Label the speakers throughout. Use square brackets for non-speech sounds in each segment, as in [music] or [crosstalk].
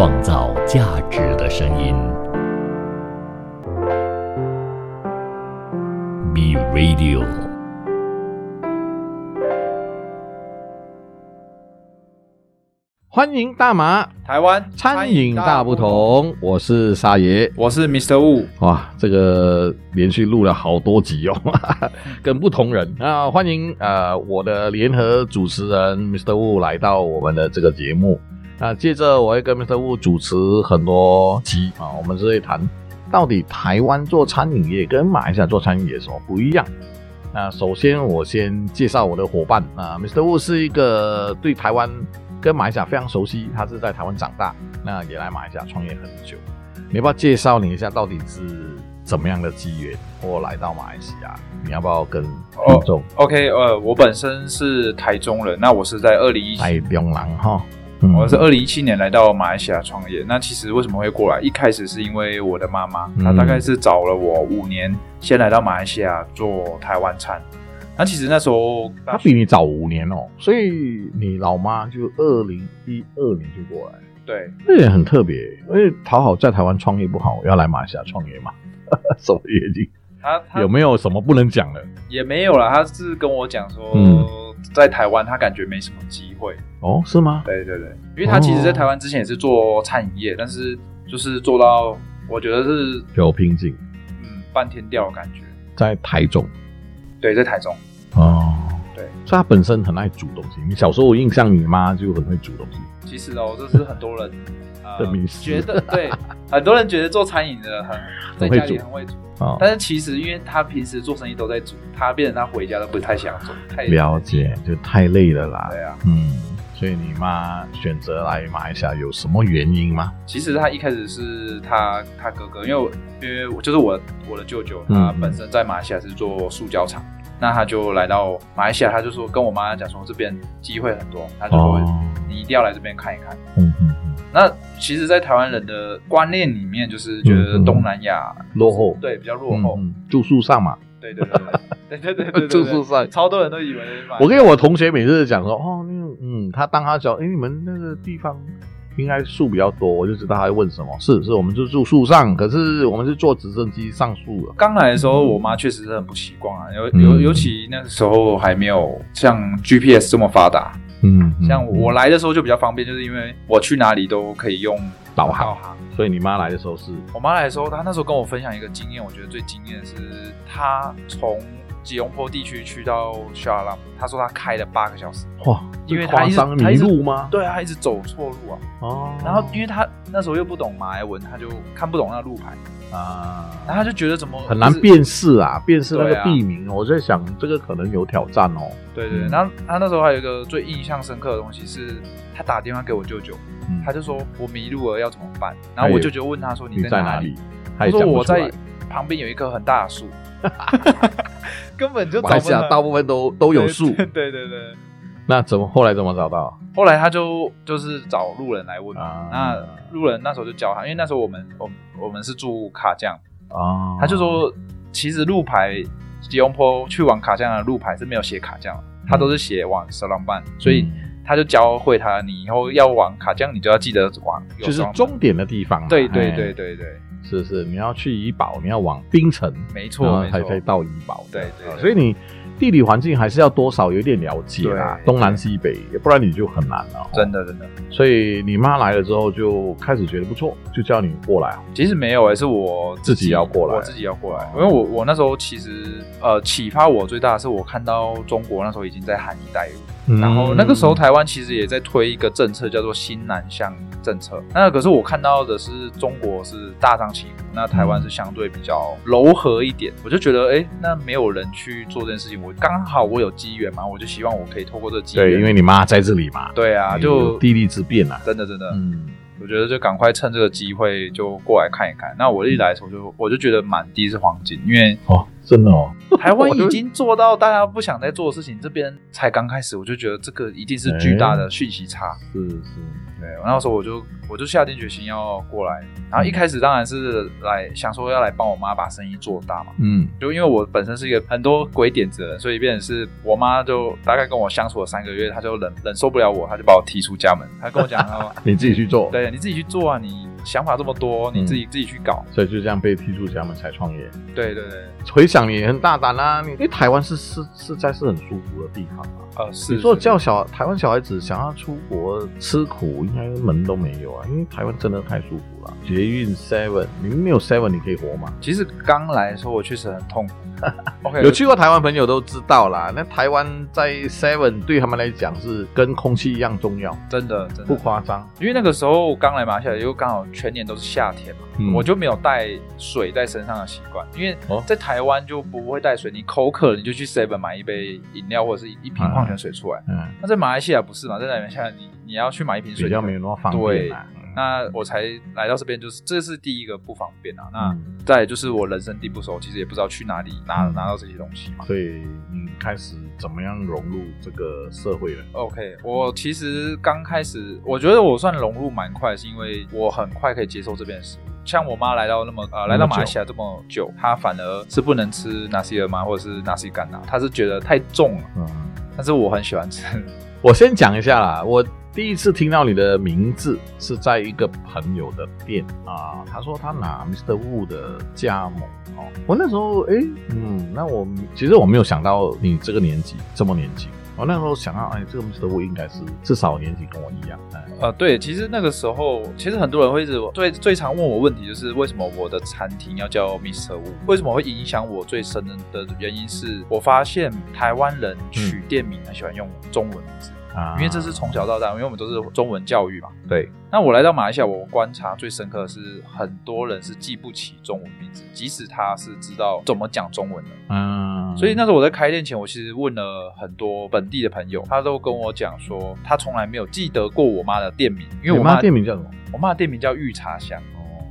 Speaker 1: 创造价值的声音。B Radio。
Speaker 2: 欢迎大麻
Speaker 3: 台湾
Speaker 2: 餐饮大不，同，我是沙爷。
Speaker 3: 我是 Mr. Wu。
Speaker 2: 哇，这个连续录了好多集哦，[laughs] 跟不同人啊，欢迎呃我的联合主持人 Mr. Wu 来到我们的这个节目。那接着我会跟 Mr. Wu 主持很多集啊，我们是会谈到底台湾做餐饮业跟马来西亚做餐饮业有什么不一样。那首先我先介绍我的伙伴啊，Mr. Wu 是一个对台湾跟马来西亚非常熟悉，他是在台湾长大，那也来马来西亚创业很久。你要不要介绍你一下，到底是怎么样的机缘或来到马来西亚？你要不要跟听众
Speaker 3: OK，呃，我本身是台中人，那我是在二零一
Speaker 2: 来
Speaker 3: 七，
Speaker 2: 中人哈？嗯
Speaker 3: 我是二零一七年来到马来西亚创业。那其实为什么会过来？一开始是因为我的妈妈，
Speaker 2: 嗯
Speaker 3: 她大概是找了我五年，先来到马来西亚做台湾餐。那其实那时候
Speaker 2: 她比你早五年哦，所以你老妈就二零一二年就过来，
Speaker 3: 对
Speaker 2: 这也很特别。因为讨好在台湾创业不好，要来马来西亚创业嘛？什么原因？
Speaker 3: 她她
Speaker 2: 有没有什么不能讲的？
Speaker 3: 也没有啦，他是跟我讲说，
Speaker 2: 嗯
Speaker 3: 在台湾他感觉没什么机会。
Speaker 2: 哦，是吗？
Speaker 3: 对对对，因为他其实在台湾之前也是做餐饮业，但是就是做到我觉得是
Speaker 2: 有瓶颈
Speaker 3: 嗯半天掉的感觉。
Speaker 2: 在台中
Speaker 3: 对，在台中，
Speaker 2: 哦，
Speaker 3: 对，
Speaker 2: 所以他本身很爱煮东西。你小时候我印象，你妈就很会煮东西。
Speaker 3: 其实哦，这是很多人 [laughs] 呃
Speaker 2: 的迷思
Speaker 3: 觉得对，[laughs] 很多人觉得做餐饮的很在
Speaker 2: 很会煮
Speaker 3: 家里很会煮，
Speaker 2: 哦，
Speaker 3: 但是其实因为他平时做生意都在煮，他变成他回家都不太想煮，太
Speaker 2: 了解，就太累了啦。
Speaker 3: 对啊，
Speaker 2: 嗯，所以你妈选择来马来西亚有什么原因吗？
Speaker 3: 其实他一开始是他他哥哥，因为我因为我就是我我的舅舅，
Speaker 2: 嗯
Speaker 3: 他本身在马来西亚是做塑胶厂，那他就来到马来西亚，他就说跟我妈讲说这边机会很多，他就说你一定要来这边看一看。
Speaker 2: 嗯嗯。
Speaker 3: 那其实，在台湾人的观念里面，就是觉得东南亚
Speaker 2: 落后，
Speaker 3: 对，比较落后。
Speaker 2: 住宿上嘛，
Speaker 3: 对对对对对对，[laughs]
Speaker 2: 住宿上，
Speaker 3: 超多人都以为。
Speaker 2: 我跟我同学每次讲说哦，那个嗯，他当他讲哎，你们那个地方。应该树比较多，我就知道他会问什么。是是，我们就住树上，可是我们是坐直升机上树的。
Speaker 3: 刚来的时候，我妈确实是很不习惯啊，尤
Speaker 2: 嗯
Speaker 3: 尤尤其那时候还没有像 GPS 这么发达，
Speaker 2: 嗯，嗯
Speaker 3: 像我，来的时候就比较方便，就是因为我去哪里都可以用
Speaker 2: 导航
Speaker 3: 导航。
Speaker 2: 嗯所以你妈来的时候是，
Speaker 3: 我妈来的时候，她那时候跟我分享一个经验，我觉得最惊艳的是，她从吉隆坡地区去到沙拉，他说他开了八个小时，
Speaker 2: 哇，
Speaker 3: 因为他一直
Speaker 2: 迷路吗？
Speaker 3: 对啊，她一直走错路啊。
Speaker 2: 哦，
Speaker 3: 然后因为他那时候又不懂马来文，他就看不懂那路牌，
Speaker 2: 啊，
Speaker 3: 然后他就觉得怎么就是
Speaker 2: 很难辨识啊，辨识那个地名。我在想，这个可能有挑战哦。
Speaker 3: 对对，
Speaker 2: 嗯
Speaker 3: 然后他那时候还有一个最印象深刻的东西是，他打电话给我舅舅，
Speaker 2: 嗯
Speaker 3: 他就说我迷路了要怎么办？然后我舅舅问他说
Speaker 2: 你
Speaker 3: 在里
Speaker 2: 哪里？？他
Speaker 3: 说我在。旁边有一棵很大的树，[laughs] 根本就
Speaker 2: 马来西亚
Speaker 3: 找不到
Speaker 2: 大部分都都有树，
Speaker 3: 对 [laughs] 对对对。
Speaker 2: 那怎么后来怎么找到？
Speaker 3: 后来他就就是找路人来问。那路人那时候就教他，因为那时候我们我们我们是住卡匠，
Speaker 2: 啊，
Speaker 3: 他就说其实路牌吉隆坡去往卡匠的路牌是没有写卡匠，他都是写往色朗办，所以。
Speaker 2: 嗯
Speaker 3: 他就教会他，你以后要往卡江，你就要记得往右
Speaker 2: 就是终点的地方嘛。
Speaker 3: 对对
Speaker 2: 哎。
Speaker 3: 对，对对，
Speaker 2: 是是，你要去怡保，你要往冰城，
Speaker 3: 没错
Speaker 2: 才可以。到怡保。
Speaker 3: 对对
Speaker 2: 所以你地理环境还是要多少有点了解啦，东南西北，不然你就很难了。
Speaker 3: 真的真的，
Speaker 2: 所以你妈来了之后就开始觉得不错，就叫你过来。
Speaker 3: 其实没有诶、是我
Speaker 2: 自己要过来
Speaker 3: 我自己要过来，因为我我那时候其实呃启发我最大的是我看到中国那时候已经在喊一带一路，
Speaker 2: 嗯。
Speaker 3: 然后那个时候台湾其实也在推一个政策叫做新南向政策，那可是我看到的是中国是大张旗鼓，那台湾是相对比较柔和一点，我就觉得哎，那没有人去做这件事情，我刚好我有机缘嘛，我就希望我可以透过这个机缘，
Speaker 2: 对，因为你妈在这里嘛，
Speaker 3: 对啊，就
Speaker 2: 地利之便啊。
Speaker 3: 真的真的，
Speaker 2: 嗯，
Speaker 3: 我觉得就赶快趁这个机会就过来看一看。那我一来的时候就我就觉得满地是黄金，因为
Speaker 2: 哦，真的哦，[laughs]
Speaker 3: 台湾已经做到大家不想再做的事情，这边才刚开始，我就觉得这个一定是巨大的讯息差。
Speaker 2: 是是，
Speaker 3: 对，那时候我就我就下定决心要过来，然后一开始当然是来想说要来帮我妈把生意做大嘛。
Speaker 2: 嗯，
Speaker 3: 就因为我本身是一个很多鬼点子的人，所以变成是我妈就大概跟我相处了三个月，她就忍忍受不了我，她就把我踢出家门。她跟我讲，她说 [laughs]
Speaker 2: 你自己去做，
Speaker 3: 对，你自己去做啊，你想法这么多，你自己、自己去搞。
Speaker 2: 所以就这样被踢出家门才创业。
Speaker 3: 对对对，
Speaker 2: 回想你也很大胆啊，你因为台湾是是实在是很舒服的地方啊。
Speaker 3: 呃，是
Speaker 2: 你说叫小台湾小孩子想要出国吃苦，应该门都没有啊，因为台湾真的太舒服了。捷运 Seven，你们没有 Seven 你可以活吗？
Speaker 3: 其实刚来的时候我确实很痛苦。[laughs] OK，
Speaker 2: 有去过台湾朋友都知道啦，那台湾在 Seven 对他们来讲是跟空气一样重要，
Speaker 3: 真的真的不，
Speaker 2: 夸张。
Speaker 3: 因为那个时候刚来马来西亚，又刚好全年都是夏天嘛，
Speaker 2: 嗯
Speaker 3: 我就没有带水在身上的习惯。因为
Speaker 2: 哦
Speaker 3: 在台湾就不会带水，你口渴了你就去 Seven 买一杯饮料或者是一一瓶矿泉水出来。
Speaker 2: 嗯，
Speaker 3: 那在马来西亚不是嘛？在马来西亚你你要去买一瓶水，
Speaker 2: 比较没有那么方便啊。嗯
Speaker 3: 那我才来到这边，就是这是第一个不方便啊。那
Speaker 2: 嗯
Speaker 3: 再就是我人生地不熟，其实也不知道去哪里拿
Speaker 2: 嗯
Speaker 3: 拿到这些东西嘛。
Speaker 2: 所以你开始怎么样融入这个社会了
Speaker 3: ？OK，我其实刚开始，我觉得我算融入蛮快，是因为我很快可以接受这边的食物。像我妈来到那么呃来到马来西亚这么久，她反而是不能吃纳西尔玛或者是纳西干呐，她是觉得太重了。
Speaker 2: 嗯，
Speaker 3: 但是我很喜欢吃。
Speaker 2: 我先讲一下啦，我第一次听到你的名字是在一个朋友的店啊，他说他拿 Mr. Wu 的加盟哦，我那时候哎、嗯，那我其实我没有想到你这个年纪这么年轻，我那时候想到哎，这个 Mr. Wu 应该是至少年纪跟我一样，
Speaker 3: 呃，对，其实那个时候，其实很多人会是最最常问我问题，就是为什么我的餐厅要叫 Mr. Wu？为什么会影响我最深的的原因是，我发现台湾人取店名很喜欢用中文名字，
Speaker 2: 啊
Speaker 3: 因为这是从小到大，因为我们都是中文教育嘛。
Speaker 2: 对，
Speaker 3: 那我来到马来西亚，我观察最深刻的是，很多人是记不起中文名字，即使他是知道怎么讲中文的。
Speaker 2: 嗯，
Speaker 3: 所以那时候我在开店前，我其实问了很多本地的朋友，他都跟我讲说，他从来没有记得过我妈的店名，因为我妈
Speaker 2: 妈店名叫什么？
Speaker 3: 我妈的店名叫御茶香。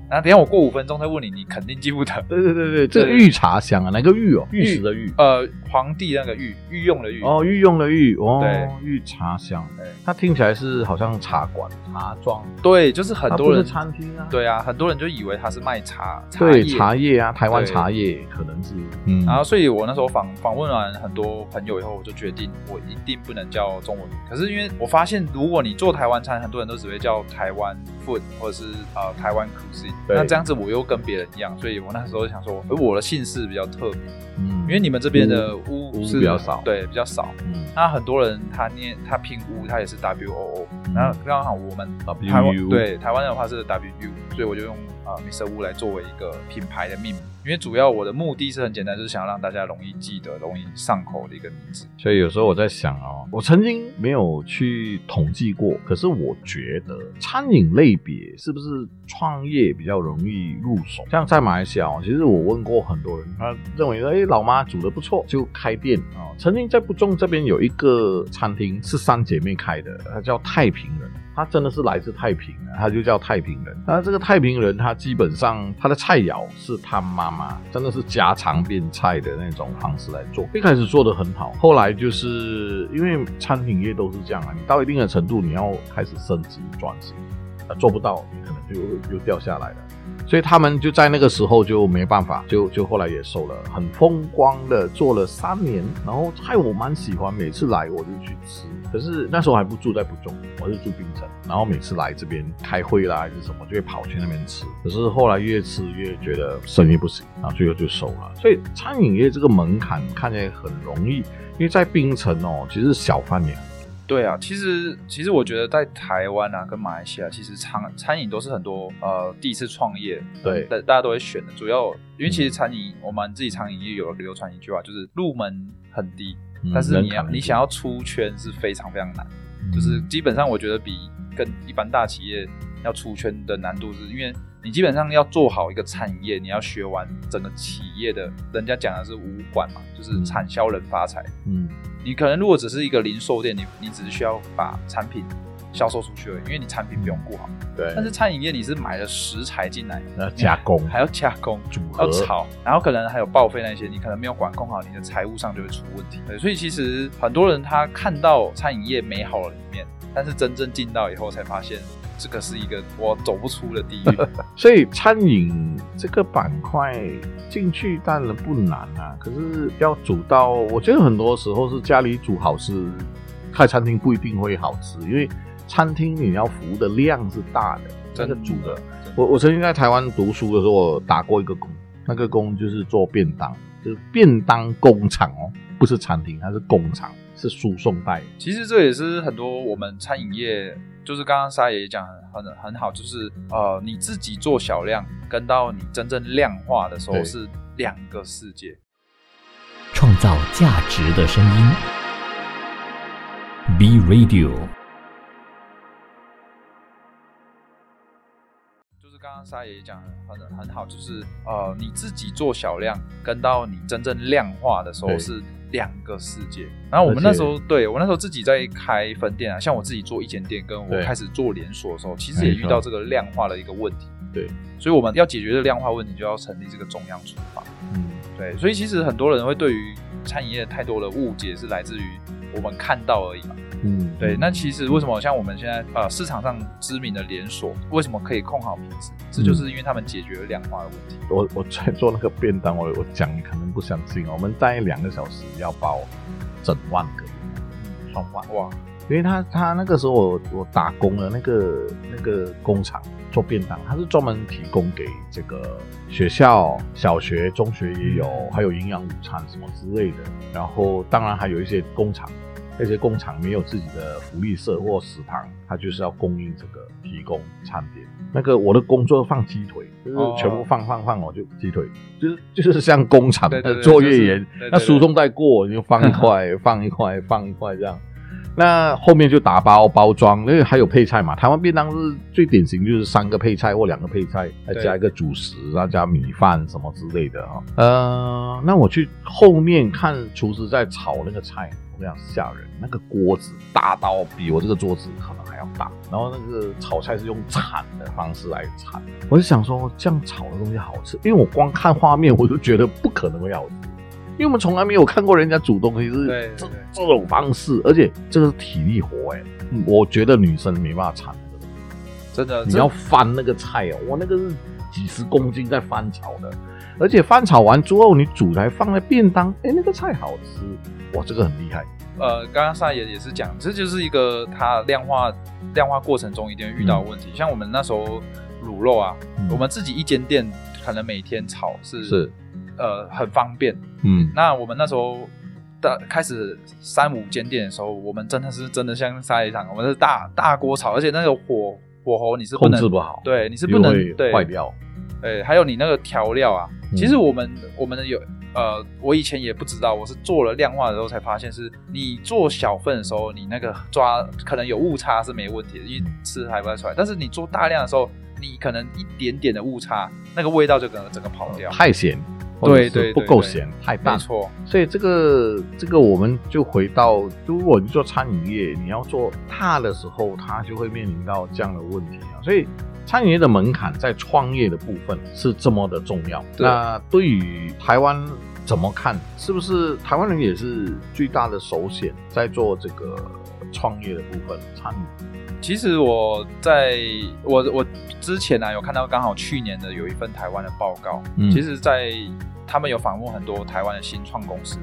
Speaker 2: 哦，
Speaker 3: 然后等一下我过五分钟再问你，你肯定记不得。
Speaker 2: 对对对对，这个御茶香啊，哪个御哦？玉石的玉。
Speaker 3: 呃，皇帝那个御御用的御。
Speaker 2: 哦，御用的御哦
Speaker 3: 对，
Speaker 2: 御茶香
Speaker 3: 对，
Speaker 2: 它听起来是好像茶馆、茶庄，
Speaker 3: 对，就是很多人
Speaker 2: 餐厅啊。
Speaker 3: 对啊，很多人就以为他是卖茶茶
Speaker 2: 对，茶叶啊，台湾茶叶可能是，嗯，
Speaker 3: 然后，所以我那时候访访问完很多朋友以后，我就决定我一定不能叫中文名。可是因为我发现，如果你做台湾餐，很多人都只会叫台湾 food 或者是呃台湾 cuisine，
Speaker 2: 对
Speaker 3: 那这样子我又跟别人一样，所以我那时候想说，而我的姓氏比较特别，
Speaker 2: 嗯。
Speaker 3: 因为你们这边的乌
Speaker 2: 乌
Speaker 3: 是
Speaker 2: 比较少。
Speaker 3: 对，比较少。
Speaker 2: 嗯。
Speaker 3: 那很多人他念他拼乌，他也是 W O O，
Speaker 2: 嗯。
Speaker 3: 然后刚好我们
Speaker 2: WU
Speaker 3: 台湾对台湾的话是 W U，所以我就用啊、呃 Mr. Wu 来作为一个品牌的命名，因为主要我的目的是很简单，就是想要让大家容易记得、容易上口的一个名字。
Speaker 2: 所以有时候我在想哦，我曾经没有去统计过，可是我觉得餐饮类别是不是创业比较容易入手？像在马来西亚哦，其实我问过很多人，他认为，哎，老妈煮的不错，就开店哦。曾经在不中这边有一个餐厅是三姐妹开的，它叫太平人。他真的是来自太平的，他就叫太平人。那这个太平人，他基本上他的菜肴是他妈妈真的是家常便菜的那种方式来做。一开始做的很好，后来就是因为餐饮业都是这样啊，你到一定的程度，你要开始升级转型，呃，做不到，你可能就又掉下来了。所以他们就在那个时候就没办法，就就后来也收了，很风光的做了三年，然后害我蛮喜欢，每次来我就去吃。可是那时候还不住在不中，我是住槟城，然后每次来这边开会啦还是什么，就会跑去那边吃。可是后来越吃越觉得生意不行，然后最后就收了。所以餐饮业这个门槛看起来很容易，因为在槟城哦，其实小贩也很
Speaker 3: 对啊，其实其实我觉得在台湾啊跟马来西亚，其实餐餐饮都是很多呃第一次创业，
Speaker 2: 对
Speaker 3: 大大家都会选的。主要因为其实餐饮、我们自己餐饮业有流传一句话，就是入门很低，
Speaker 2: 嗯
Speaker 3: 但是你要你想要出圈是非常非常难。
Speaker 2: 嗯
Speaker 3: 就是基本上我觉得比跟一般大企业要出圈的难度是，因为你基本上要做好一个产业，你要学完整个企业的，人家讲的是五管嘛，就是
Speaker 2: 嗯
Speaker 3: 产销人发财。
Speaker 2: 嗯
Speaker 3: 你可能如果只是一个零售店，你你只是需要把产品销售出去了，因为你产品不用顾好。
Speaker 2: 对
Speaker 3: 但是餐饮业你是买了食材进来，
Speaker 2: 要加工
Speaker 3: 还要加工、
Speaker 2: 组合
Speaker 3: 要炒，然后可能还有报废那些，你可能没有管控好，你的财务上就会出问题。对，所以其实很多人他看到餐饮业美好的一面，但是真正进到以后才发现，这个是一个我走不出的地狱。[laughs]
Speaker 2: 所以餐饮这个板块进去当然不难啊，可是要煮到，我觉得很多时候是家里煮好吃，开餐厅不一定会好吃，因为餐厅你要服务的量是大的，这个煮的。我我曾经在台湾读书的时候，我打过一个工，那个工就是做便当，就是便当工厂哦，不是餐厅，它是工厂，是输送带。
Speaker 3: 其实这也是很多我们餐饮业，就是刚刚沙爷也讲很很很好，就是呃你自己做小量，跟到你真正量化的时候是两个世界。
Speaker 1: 创造价值的声音。B Radio。
Speaker 3: 刚刚沙爷也讲很很很好，就是呃你自己做小量，跟到你真正量化的时候是两个世界。然后我们那时候对我那时候自己在开分店啊，像我自己做一间店，跟我
Speaker 2: 对
Speaker 3: 开始做连锁的时候，其实也遇到这个量化的一个问题。
Speaker 2: 对，
Speaker 3: 所以我们要解决这个量化问题，就要成立这个中央厨房。
Speaker 2: 嗯，
Speaker 3: 对，所以其实很多人会对于餐饮业太多的误解，是来自于我们看到而已嘛。
Speaker 2: 嗯，
Speaker 3: 对，那其实为什么像我们现在呃市场上知名的连锁，为什么可以控好品质？这就是因为他们解决了量化的问题。
Speaker 2: 我我在做那个便当，我我讲你可能不相信哦，我们待两个小时要包整万个，双万
Speaker 3: 哇，
Speaker 2: 因为他他那个时候我我打工的那个那个工厂做便当，他是专门提供给这个学校、小学、中学也有，还有营养午餐什么之类的。然后当然还有一些工厂，那些工厂没有自己的福利社或食堂，他就是要供应这个提供餐点。那个我的工作放鸡腿，就是
Speaker 3: 哦
Speaker 2: 全部放放放，我就鸡腿，就是就是像工厂的作业员那输送带过你就放一 [laughs] 块，放一块，放一块这样。那后面就打包包装，因为还有配菜嘛。台湾便当是最典型，就是三个配菜或两个配菜，再加一个主食，再加米饭什么之类的啊、呃，那我去后面看厨师在炒那个菜，我跟你讲吓人，那个锅子大到比我这个桌子可能还要大，然后那个炒菜是用铲的方式来铲。我就想说，这样炒的东西好吃，因为我光看画面我就觉得不可能会好吃。因为我们从来没有看过人家煮东西是这这种方式，而且这个是体力活哎、
Speaker 3: 嗯。
Speaker 2: 我觉得女生没办法铲这个，
Speaker 3: 真的，
Speaker 2: 你要翻那个菜哦，我，那个是几十公斤在翻炒的，而且翻炒完之后你煮来放在便当，哎，那个菜好吃，哇，这个很厉害，
Speaker 3: 呃，刚刚沙爷也是讲，这就是一个它量化量化过程中一定会遇到的问题。像我们那时候卤肉啊，
Speaker 2: 嗯。
Speaker 3: 我们自己一间店可能每天炒是
Speaker 2: 是
Speaker 3: 呃很方便。
Speaker 2: 嗯，
Speaker 3: 那我们那时候的开始三五间店的时候，我们真的是真的像沙一场，我们是大大锅炒，而且那个火火候你是不能
Speaker 2: 控制不好，
Speaker 3: 对，你是不能对。
Speaker 2: 坏掉，
Speaker 3: 对，还有你那个调料啊，
Speaker 2: 嗯。
Speaker 3: 其实我们我们有呃，我以前也不知道，我是做了量化的时候才发现，是你做小份的时候，你那个抓可能有误差是没问题的，因为吃还不太出来。但是你做大量的时候，你可能一点点的误差，那个味道就可能整个跑掉。
Speaker 2: 太咸，
Speaker 3: 对对
Speaker 2: 不够咸，太淡
Speaker 3: 没，错，
Speaker 2: 所以这个这个我们就回到，如果你做餐饮业，你要做大的时候，它就会面临到这样的问题啊。所以餐饮业的门槛在创业的部分是这么的重要。
Speaker 3: 对
Speaker 2: 那对于台湾怎么看？是不是台湾人也是最大的首选在做这个创业的部分？餐饮
Speaker 3: 其实我在我我之前呢、啊、有看到刚好去年的有一份台湾的报告，
Speaker 2: 嗯
Speaker 3: 其实，在他们有访问很多台湾的新创公司，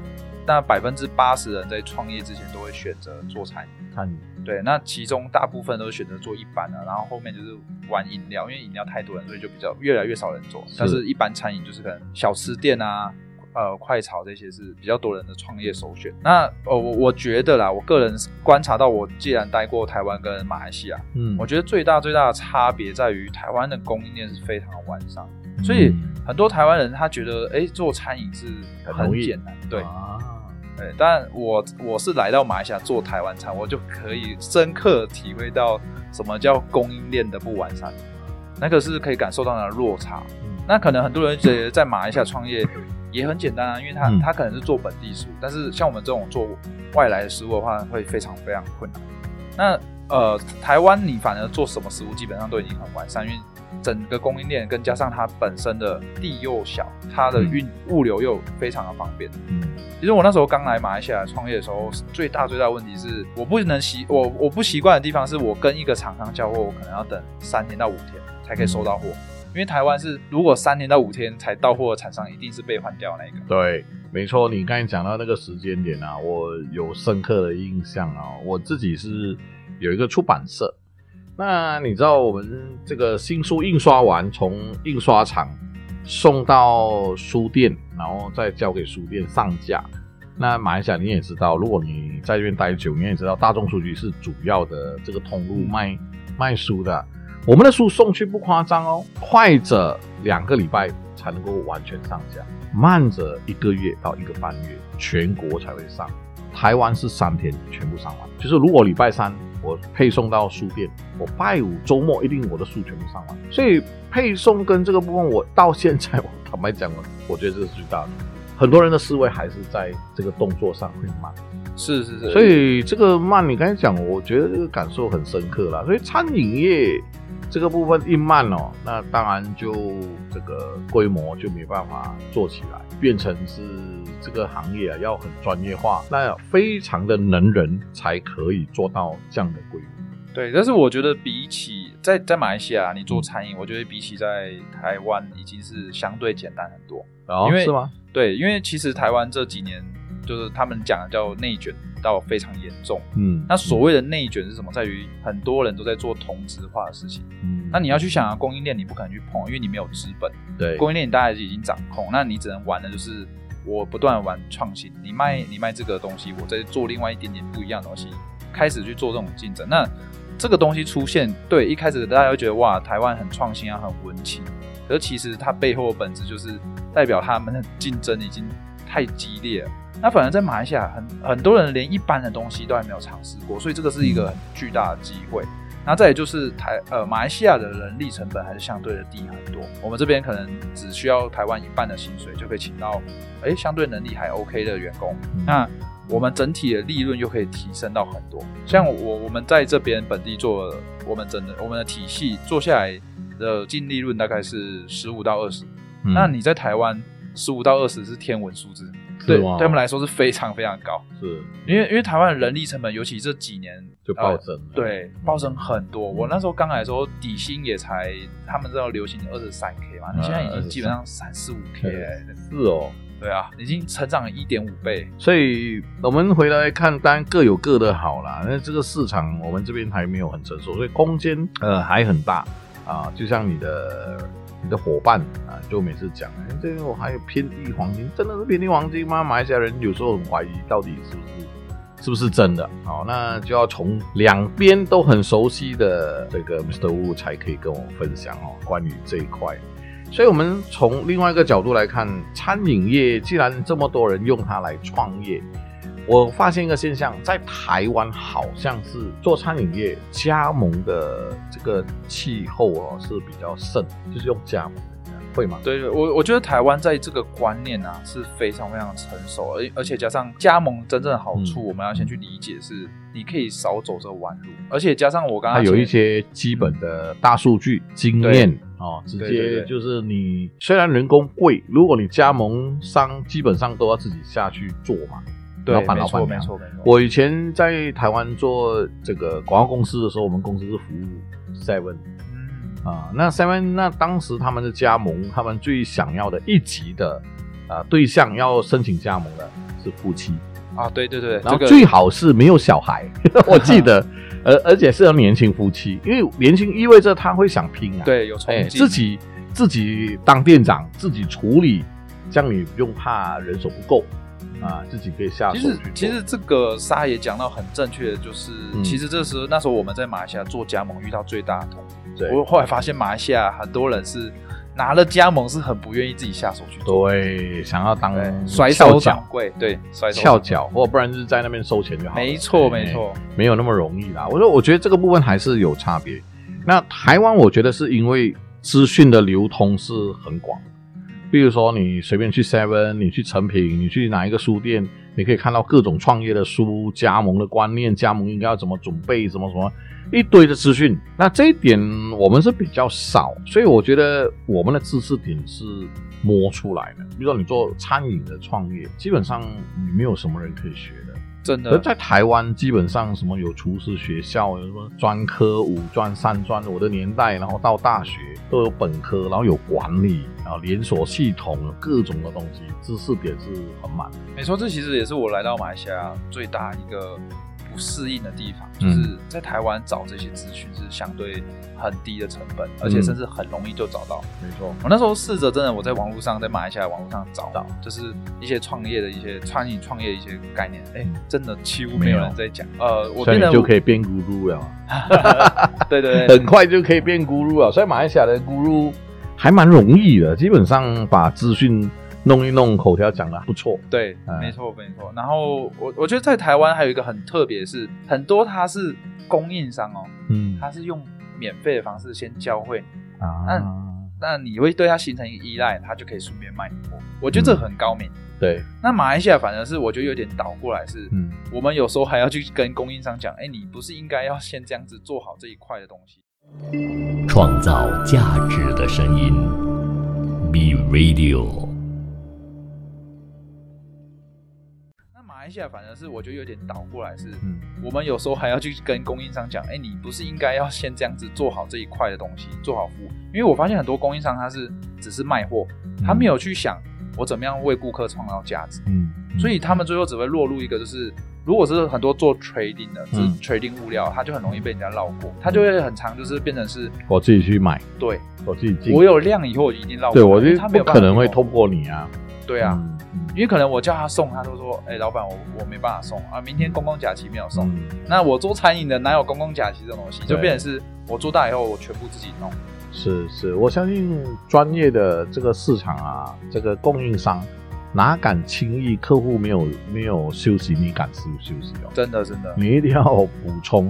Speaker 3: 那百分之八十人在创业之前都会选择做餐饮。
Speaker 2: 餐饮
Speaker 3: 对，那其中大部分都是选择做一般的，然后后面就是玩饮料，因为饮料太多人，所以就比较越来越少人做。
Speaker 2: 是
Speaker 3: 但是一般餐饮就是可能小吃店啊、呃快炒这些是比较多人的创业首选。那呃我我觉得啦，我个人观察到，我既然待过台湾跟马来西亚，
Speaker 2: 嗯
Speaker 3: 我觉得最大最大的差别在于台湾的供应链是非常的完善，所以
Speaker 2: 嗯
Speaker 3: 很多台湾人他觉得，哎，做餐饮是很简单，对。
Speaker 2: 啊，
Speaker 3: 对，但我我是来到马来西亚做台湾餐，我就可以深刻体会到什么叫供应链的不完善，那个是可以感受到那的落差。
Speaker 2: 嗯
Speaker 3: 那可能很多人觉得在马来西亚创业也很简单啊，因为他、
Speaker 2: 嗯
Speaker 3: 他可能是做本地食物，但是像我们这种做外来的食物的话，会非常非常困难。那呃，台湾你反而做什么食物基本上都已经很完善，因为整个供应链跟加上它本身的地又小，它的运物流又非常的方便。
Speaker 2: 嗯，
Speaker 3: 其实我那时候刚来马来西亚创业的时候，最大最大的问题是我不能习我我不习惯的地方是我跟一个厂商交货，我可能要等三天到五天才可以收到货。因为台湾是如果三天到五天才到货的厂商，一定是被换掉那个。
Speaker 2: 对，没错，你刚才讲到那个时间点啊，我有深刻的印象啊。我自己是有一个出版社，那你知道我们这个新书印刷完，从印刷厂送到书店，然后再交给书店上架。那马来西亚你也知道，如果你在这边待久，你也知道大众书局是主要的这个通路卖卖书的。我们的书送去不夸张哦，快者两个礼拜才能够完全上架，慢着一个月到一个半月全国才会上。台湾是三天全部上完，就是如果礼拜三我配送到书店，我拜五周末一定我的书全部上完。所以配送跟这个部分，我到现在我坦白讲了，我觉得这是最大的。很多人的思维还是在这个动作上会慢，
Speaker 3: 是是是，
Speaker 2: 所以这个慢，你刚才讲，我觉得这个感受很深刻啦。所以餐饮业。这个部分一慢哦，那当然就这个规模就没办法做起来，变成是这个行业啊要很专业化，那非常的能人才可以做到这样的规模。
Speaker 3: 对，但是我觉得比起在在马来西亚你做餐饮，我觉得比起在台湾已经是相对简单很多。
Speaker 2: 哦，是吗？
Speaker 3: 对，因为其实台湾这几年就是他们讲的叫内卷。到非常严重，
Speaker 2: 嗯，
Speaker 3: 那所谓的内卷是什么？在于很多人都在做同质化的事情，
Speaker 2: 嗯，
Speaker 3: 那你要去想啊，供应链你不可能去碰，因为你没有资本，
Speaker 2: 对，
Speaker 3: 供应链大家已经掌控，那你只能玩的就是我不断玩创新，你卖你卖这个东西，我再做另外一点点不一样的东西，开始去做这种竞争。那这个东西出现，对，一开始大家会觉得哇，台湾很创新啊，很文青，可是其实它背后的本质就是代表他们的竞争已经太激烈了。那反而在马来西亚，很很多人连一般的东西都还没有尝试过，所以这个是一个很巨大的机会。那再也就是台呃马来西亚的人力成本还是相对的低很多，我们这边可能只需要台湾一半的薪水就可以请到，哎相对能力还 OK 的员工。那我们整体的利润又可以提升到很多。像我我们在这边本地做，我们整的我们的体系做下来的净利润大概是十五到二十。那你在台湾十五到二十是天文数字。对，对他们来说是非常非常高，
Speaker 2: 是。
Speaker 3: 因为因为台湾的人力成本，尤其这几年
Speaker 2: 就暴增，
Speaker 3: 对，暴增很多。我那时候刚来的时候，底薪也才他们知道流行二十三 k 嘛，你现在已经基本上三四五 k，了。
Speaker 2: 是哦，
Speaker 3: 对啊，已经成长了一点五倍。
Speaker 2: 所以我们回来看，当然各有各的好啦，那这个市场我们这边还没有很成熟，所以空间呃还很大啊，就像你的。你的伙伴啊，就每次讲，哎，这边我还有偏地黄金，真的是偏地黄金吗？马来西亚人有时候很怀疑，到底是不是是不是真的？好，那就要从两边都很熟悉的这个 Mr. Wu 才可以跟我分享哦，关于这一块。所以，我们从另外一个角度来看，餐饮业既然这么多人用它来创业。我发现一个现象，在台湾好像是做餐饮业加盟的这个气候哦是比较盛，就是用加盟的，会吗？
Speaker 3: 对对，我我觉得台湾在这个观念啊是非常非常成熟，而而且加上加盟真正的好处，我们要先去理解是，你可以少走这弯路，而且加上我刚刚
Speaker 2: 有一些基本的大数据经验哦，直接就是你虽然人工贵，如果你加盟商基本上都要自己下去做嘛。
Speaker 3: 老板，老板，没错，没错。
Speaker 2: 我以前在台湾做这个广告公司的时候，我们公司是服务 Seven，嗯啊，那 Seven 那当时他们的加盟，他们最想要的一级的啊对象要申请加盟的是夫妻
Speaker 3: 啊，对对对，
Speaker 2: 然后最好是没有小孩，[laughs] 我记得，而而且是要年轻夫妻，因为年轻意味着他会想拼啊，
Speaker 3: 对，有冲
Speaker 2: 劲，自己自己当店长，自己处理，这样你不用怕人手不够。啊，自己可以下手。
Speaker 3: 其实，其实这个沙也讲到很正确的，就是其实这时候那时候我们在马来西亚做加盟遇到最大的痛。
Speaker 2: 对，
Speaker 3: 我后来发现马来西亚很多人是拿了加盟是很不愿意自己下手去做，
Speaker 2: 对，想要当
Speaker 3: 甩手掌柜，对，甩
Speaker 2: 翘脚，或不然就是在那边收钱就好。
Speaker 3: 没错，没错，
Speaker 2: 没有那么容易啦。我说，我觉得这个部分还是有差别。那台湾，我觉得是因为资讯的流通是很广。比如说，你随便去 Seven，你去成品，你去哪一个书店，你可以看到各种创业的书、加盟的观念、加盟应该要怎么准备、什么什么一堆的资讯。那这一点我们是比较少，所以我觉得我们的知识点是摸出来的。比如说你做餐饮的创业，基本上你没有什么人可以学的。
Speaker 3: 真的
Speaker 2: 而在台湾，基本上什么有厨师学校，有什么专科五专、三专，我的年代，然后到大学都有本科，然后有管理啊，连锁系统，各种的东西，知识点是很满。
Speaker 3: 没错，这其实也是我来到马来西亚最大一个不适应的地方，
Speaker 2: 嗯
Speaker 3: 就是在台湾找这些资讯是相对很低的成本，而且甚至很容易就找到。
Speaker 2: 没错，
Speaker 3: 我那时候试着真的我在网络上，在马来西亚网络上找到，就是一些创业的一些餐饮创业的一些概念，哎、
Speaker 2: 嗯
Speaker 3: 真的几乎没有人在讲。呃，我变得
Speaker 2: 就可以变咕噜了，[laughs] [laughs]
Speaker 3: 对对对
Speaker 2: 很快就可以变咕噜了。所以马来西亚的咕噜还蛮容易的，基本上把资讯弄一弄，口条讲的不错。
Speaker 3: 对
Speaker 2: 嗯，
Speaker 3: 没错没错。然后我我觉得在台湾还有一个很特别的是，很多它是供应商哦，
Speaker 2: 嗯
Speaker 3: 它是用免费的方式先教会你，
Speaker 2: 啊，
Speaker 3: 那那你会对它形成一个依赖，它就可以顺便卖你货。我觉得这很高明。
Speaker 2: 对，
Speaker 3: 那马来西亚反而是我觉得有点倒过来是，
Speaker 2: 嗯，
Speaker 3: 我们有时候还要去跟供应商讲，哎，你不是应该要先这样子做好这一块的东西？
Speaker 1: 创造价值的声音，B Radio。
Speaker 3: 反而是我觉得有点倒过来是，
Speaker 2: 嗯
Speaker 3: 我们有时候还要去跟供应商讲，哎，你不是应该要先这样子做好这一块的东西，做好服务？因为我发现很多供应商他是只是卖货，他没有去想我怎么样为顾客创造价值，
Speaker 2: 嗯，
Speaker 3: 所以他们最后只会落入一个就是。如果是很多做 trading 的，是
Speaker 2: 嗯
Speaker 3: trading 物料，他就很容易被人家绕过，他就会很长，就是变成是
Speaker 2: 我自己去买，
Speaker 3: 对
Speaker 2: 我自己进。
Speaker 3: 我有量以后，我一定绕过
Speaker 2: 对，我就
Speaker 3: 因为他没有
Speaker 2: 不可能会
Speaker 3: 办法提供
Speaker 2: 通过你啊。
Speaker 3: 对啊，因为可能我叫他送，他都说，哎、老板，我我没办法送啊，明天公共假期没有送。
Speaker 2: 嗯
Speaker 3: 那我做餐饮的哪有公共假期这种东西？就变成是我做大以后，我全部自己弄。
Speaker 2: 是是，我相信专业的这个市场啊，这个供应商哪敢轻易客户没有没有休息，你敢休休息哦？
Speaker 3: 真的真的。
Speaker 2: 你一定要补充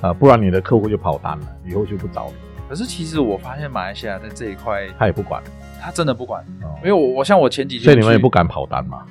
Speaker 2: 啊、呃不然你的客户就跑单了，以后就不找你，
Speaker 3: 可是其实我发现马来西亚在这一块，
Speaker 2: 他也不管。
Speaker 3: 他真的不管，
Speaker 2: 哦。
Speaker 3: 因为我我像我前几天，
Speaker 2: 所以你们也不敢跑单嘛，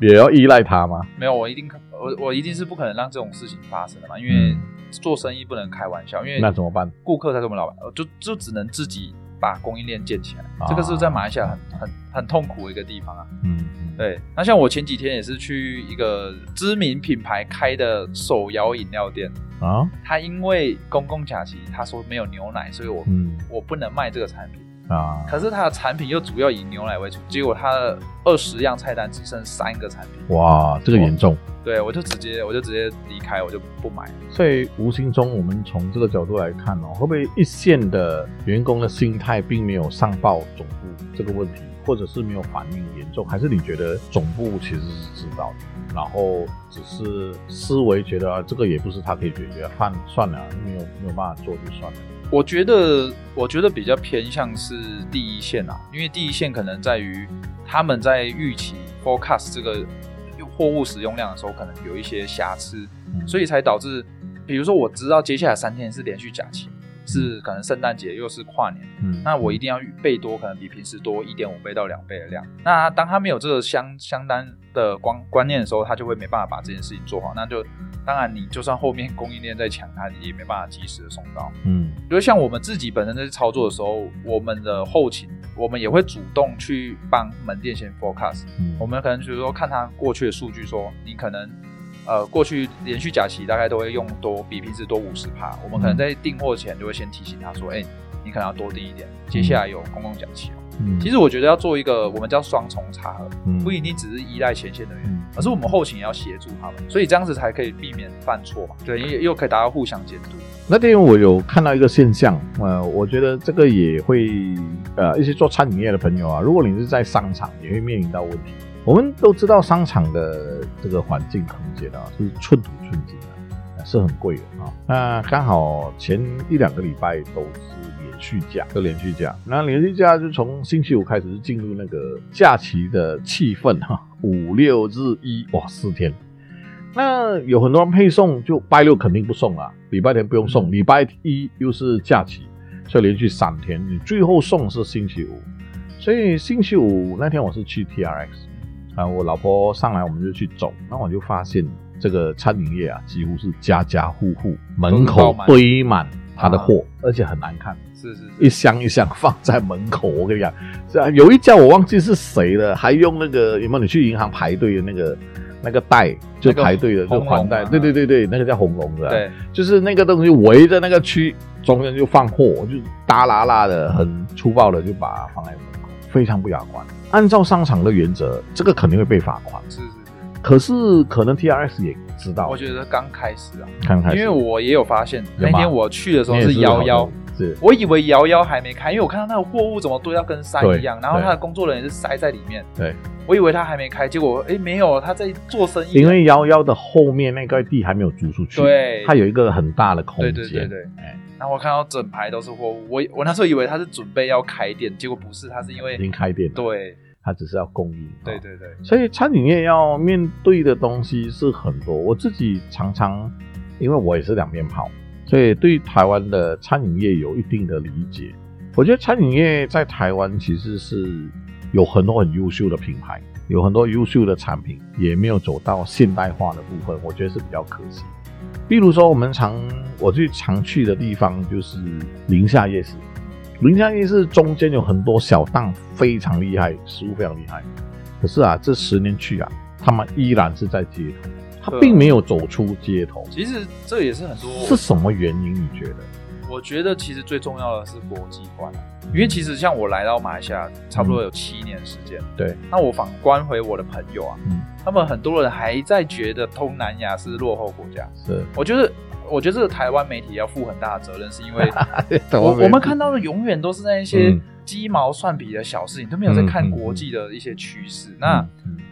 Speaker 2: 也要依赖他吗？
Speaker 3: 没有，我一定我我一定是不可能让这种事情发生的嘛，因为
Speaker 2: 嗯。
Speaker 3: 做生意不能开玩笑，因为
Speaker 2: 那怎么办？
Speaker 3: 顾客才是我们老板，呃就就只能自己把供应链建起来，
Speaker 2: 啊
Speaker 3: 这个是在马来西亚很很很痛苦的一个地方啊。
Speaker 2: 嗯，嗯，
Speaker 3: 对，那像我前几天也是去一个知名品牌开的手摇饮料店，
Speaker 2: 啊，
Speaker 3: 他因为公共假期，他说没有牛奶，所以我、
Speaker 2: 嗯
Speaker 3: 我不能卖这个产品。
Speaker 2: 啊，
Speaker 3: 可是他的产品又主要以牛奶为主，结果他的二十样菜单只剩三个产品，
Speaker 2: 哇，这个严重。
Speaker 3: 对我就直接我就直接离开，我就不买。
Speaker 2: 所以无形中，我们从这个角度来看哦，会不会一线的员工的心态并没有上报总部这个问题，或者是没有反应严重，还是你觉得总部其实是知道的，然后只是思维觉得、啊、这个也不是他可以解决，算算了，没有没有办法做就算了。
Speaker 3: 我觉得，我觉得比较偏向是第一线啊，因为第一线可能在于他们在预期 forecast 这个货物使用量的时候，可能有一些瑕疵，
Speaker 2: 嗯
Speaker 3: 所以才导致，比如说我知道接下来三天是连续假期，是可能圣诞节又是跨年，
Speaker 2: 嗯，
Speaker 3: 那我一定要备多，可能比平时多一点五倍到两倍的量。那当他没有这个相相当的观观念的时候，他就会没办法把这件事情做好。那就当然，你就算后面供应链再强，他也没办法及时的送到。
Speaker 2: 嗯
Speaker 3: 因为像我们自己本身在操作的时候，我们的后勤我们也会主动去帮门店先 forecast。
Speaker 2: 嗯，
Speaker 3: 我们可能就是说看他过去的数据说你可能。呃，过去连续假期大概都会用多比平时多五十帕，我们可能在订货前就会先提醒他说，哎、你可能要多订一点，接下来有公共假期哦。
Speaker 2: 嗯
Speaker 3: 其实我觉得要做一个我们叫双重查核，
Speaker 2: 嗯
Speaker 3: 不一定只是依赖前线人员，
Speaker 2: 嗯
Speaker 3: 而是我们后勤也要协助他们，所以这样子才可以避免犯错嘛。对，也又可以达到互相监督。
Speaker 2: 那天我有看到一个现象，呃，我觉得这个也会呃一些做餐饮业的朋友啊，如果你是在商场，也会面临到问题。我们都知道商场的这个环境空间啊是寸土寸金的、是很贵的啊。那刚好前一两个礼拜都是连续假，就连续假。那连续假就从星期五开始就进入那个假期的气氛哈、五六日一哇四天。那有很多人配送，就拜六肯定不送了，礼拜天不用送，礼拜一又是假期，所以连续三天，你最后送是星期五，所以星期五那天我是去啊，我老婆上来我们就去走，那我就发现这个餐饮业啊，几乎是家家户户门口堆满他的货，而且很难看。
Speaker 3: 是是是，
Speaker 2: 一箱一箱放在门口，我跟你讲，是啊，有一家我忘记是谁了，还用那个有没有？你去银行排队的那个那个袋，就排队的就还袋，对对对对，那个叫红龙的，
Speaker 3: 对，
Speaker 2: 就是那个东西围着那个区中间就放货，就大拉拉的，很粗暴的就把它放在门口，非常不雅观。按照商场的原则，这个肯定会被罚款。
Speaker 3: 是是是，
Speaker 2: 可是可能 T R S 也知道，
Speaker 3: 我觉得刚开始啊，
Speaker 2: 刚开始，
Speaker 3: 因为我也有发现，那天我去的时候是幺幺。
Speaker 2: 是。
Speaker 3: 我以为幺幺还没开，因为我看到那个货物怎么堆到跟山一样，然后他的工作人员是塞在里面。
Speaker 2: 对，
Speaker 3: 我以为他还没开，结果哎没有，他在做生意。
Speaker 2: 因为幺幺的后面那块地还没有租出去，
Speaker 3: 对，
Speaker 2: 它有一个很大的空间。
Speaker 3: 对对对对，哎，然后我看到整排都是货物，我我那时候以为他是准备要开店，结果不是，他是因为
Speaker 2: 已经开店了。
Speaker 3: 对，
Speaker 2: 他只是要供应。
Speaker 3: 对对对，
Speaker 2: 所以餐饮业要面对的东西是很多。我自己常常，因为我也是两边跑。所以对台湾的餐饮业有一定的理解。我觉得餐饮业在台湾其实是有很多很优秀的品牌，有很多优秀的产品，也没有走到现代化的部分，我觉得是比较可惜。比如说我们常我最常去的地方就是宁夏夜市，宁夏夜市中间有很多小档非常厉害，食物非常厉害。可是啊，这十年去啊，他们依然是在街头。他并没有走出街头，
Speaker 3: 其实这也是很多
Speaker 2: 是什么原因？你觉得？
Speaker 3: 我觉得其实最重要的是国际观，因为其实像我来到马来西亚差不多有七年时间，
Speaker 2: 对。
Speaker 3: 那我反观回我的朋友啊，嗯，他们很多人还在觉得东南亚是落后国家，
Speaker 2: 是。
Speaker 3: 我觉得，我觉得这个台湾媒体要负很大的责任，是因为 [laughs] 我我们看到的永远都是那一些鸡毛蒜皮的小事情，都没有在看国际的一些趋势。那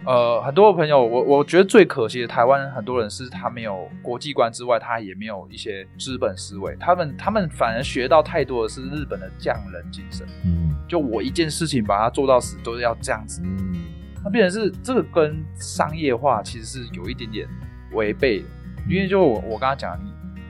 Speaker 3: 呃，很多朋友，我我觉得最可惜的，台湾很多人是他没有国际观之外，他也没有一些资本思维。他们他们反而学到太多的是日本的匠人精神。嗯，就我一件事情把它做到死，都是要这样子。嗯，那变成是这个跟商业化其实是有一点点违背的，因为就我我刚刚讲，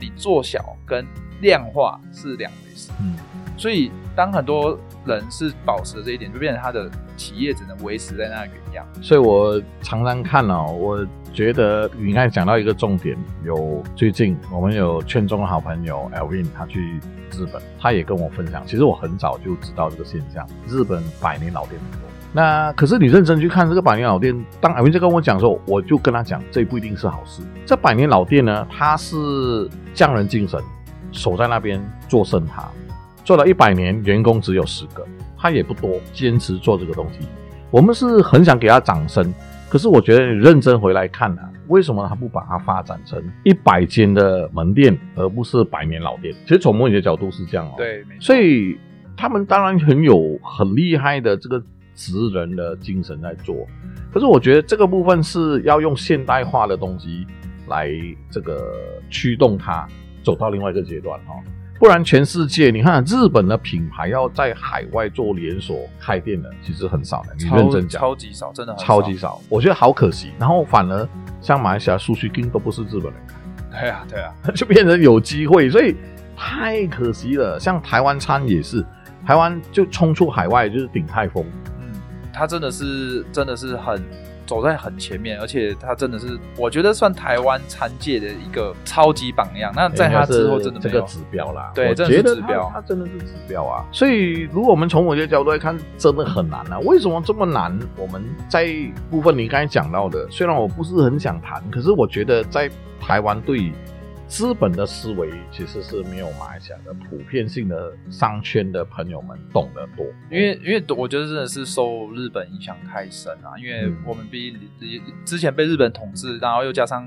Speaker 3: 你你做小跟量化是两回事。嗯，所以当很多人是保持了这一点，就变成他的。企业只能维持在那原样，
Speaker 2: 所以我常常看哦，我觉得你刚才讲到一个重点，有最近我们有圈中的好朋友 Elvin，他去日本，他也跟我分享，其实我很早就知道这个现象，日本百年老店很多。那可是你认真去看这个百年老店，当 Elvin 在跟我讲的时候，我就跟他讲，这不一定是好事。这百年老店呢，它是匠人精神，守在那边做生塔，做了一百年，员工只有十个。他也不多，坚持做这个东西，我们是很想给他掌声。可是我觉得你认真回来看啊，为什么他不把它发展成一百间的门店，而不是百年老店？其实从某些角度是这样哦。
Speaker 3: 对，
Speaker 2: 所以他们当然很有很厉害的这个职人的精神在做。可是我觉得这个部分是要用现代化的东西来这个驱动它走到另外一个阶段哈。不然，全世界你看，日本的品牌要在海外做连锁开店的，其实很少的。你认真讲，
Speaker 3: 超级少，真的
Speaker 2: 超级少。我觉得好可惜。然后反而像马来西亚、苏须丁都不是日本人
Speaker 3: 开，对啊，对啊，[laughs]
Speaker 2: 就变成有机会，所以太可惜了。像台湾餐也是，台湾就冲出海外就是鼎泰丰，
Speaker 3: 嗯，他真的是真的是很。走在很前面，而且他真的是，我觉得算台湾餐界的一个超级榜样。那在他之后，真的
Speaker 2: 这个指标啦，
Speaker 3: 对，
Speaker 2: 这
Speaker 3: 是指标，
Speaker 2: 他真的是指标啊。所以，如果我们从某些角度来看，真的很难啊。为什么这么难？我们在部分你刚才讲到的，虽然我不是很想谈，可是我觉得在台湾对。资本的思维其实是没有马来西亚的普遍性的商圈的朋友们懂得多，
Speaker 3: 因为因为我觉得真的是受日本影响太深啊，因为我们毕竟之前被日本统治，然后又加上